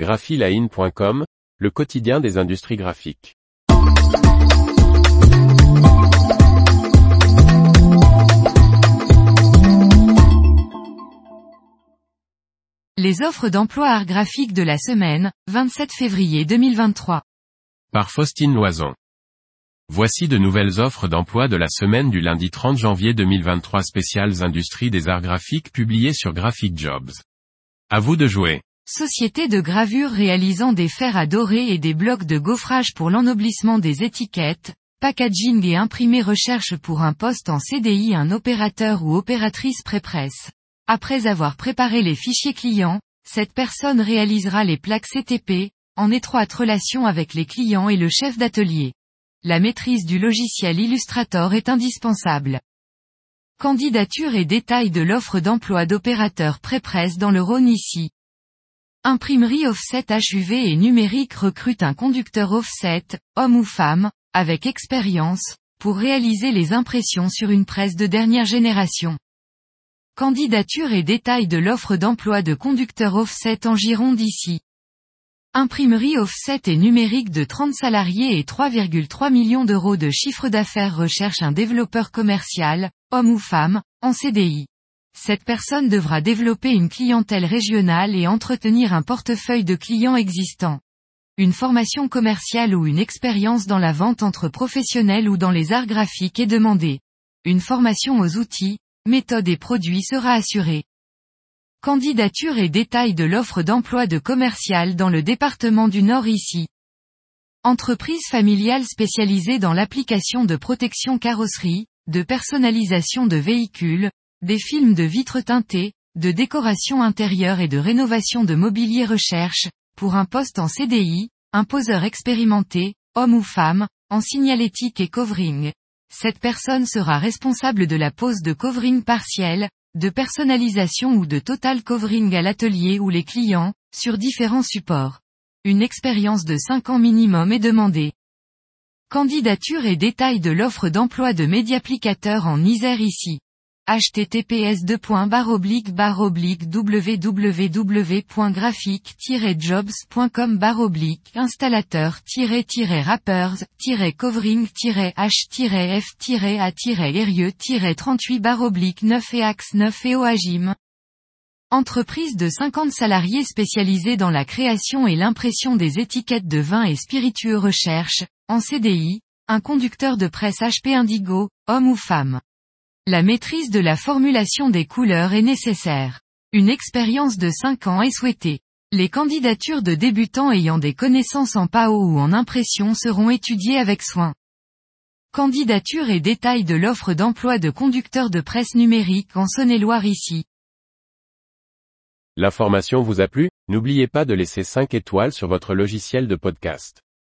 graphiline.com, le quotidien des industries graphiques. Les offres d'emploi art graphique de la semaine, 27 février 2023. Par Faustine Loison. Voici de nouvelles offres d'emploi de la semaine du lundi 30 janvier 2023 spéciales industries des arts graphiques publiées sur Graphic Jobs. À vous de jouer. Société de gravure réalisant des fers à dorer et des blocs de gaufrage pour l'ennoblissement des étiquettes, packaging et imprimé recherche pour un poste en CDI un opérateur ou opératrice pré-presse. Après avoir préparé les fichiers clients, cette personne réalisera les plaques CTP, en étroite relation avec les clients et le chef d'atelier. La maîtrise du logiciel Illustrator est indispensable. Candidature et détails de l'offre d'emploi d'opérateur pré-presse dans le Rhône ici. Imprimerie offset HUV et numérique recrute un conducteur offset, homme ou femme, avec expérience, pour réaliser les impressions sur une presse de dernière génération. Candidature et détails de l'offre d'emploi de conducteur offset en Gironde ici. Imprimerie offset et numérique de 30 salariés et 3,3 millions d'euros de chiffre d'affaires recherche un développeur commercial, homme ou femme, en CDI. Cette personne devra développer une clientèle régionale et entretenir un portefeuille de clients existants. Une formation commerciale ou une expérience dans la vente entre professionnels ou dans les arts graphiques est demandée. Une formation aux outils, méthode et produits sera assurée. Candidature et détails de l'offre d'emploi de commercial dans le département du Nord ici. Entreprise familiale spécialisée dans l'application de protection carrosserie, de personnalisation de véhicules, des films de vitres teintées, de décoration intérieure et de rénovation de mobilier recherche, pour un poste en CDI, un poseur expérimenté, homme ou femme, en signalétique et covering. Cette personne sera responsable de la pose de covering partiel, de personnalisation ou de total covering à l'atelier ou les clients, sur différents supports. Une expérience de 5 ans minimum est demandée. Candidature et détails de l'offre d'emploi de médiaplicateur en Isère ici https www.graphic-jobs.com installateur rappers covering h f a erieux 38 9 et axe 9 et oagim Entreprise de 50 salariés spécialisée dans la création et l'impression des étiquettes de vin et spiritueux recherche, en CDI, un conducteur de presse HP Indigo, homme ou femme. La maîtrise de la formulation des couleurs est nécessaire. Une expérience de 5 ans est souhaitée. Les candidatures de débutants ayant des connaissances en PAO ou en impression seront étudiées avec soin. Candidature et détails de l'offre d'emploi de conducteur de presse numérique en Saône-et-Loire ici. L'information vous a plu? N'oubliez pas de laisser 5 étoiles sur votre logiciel de podcast.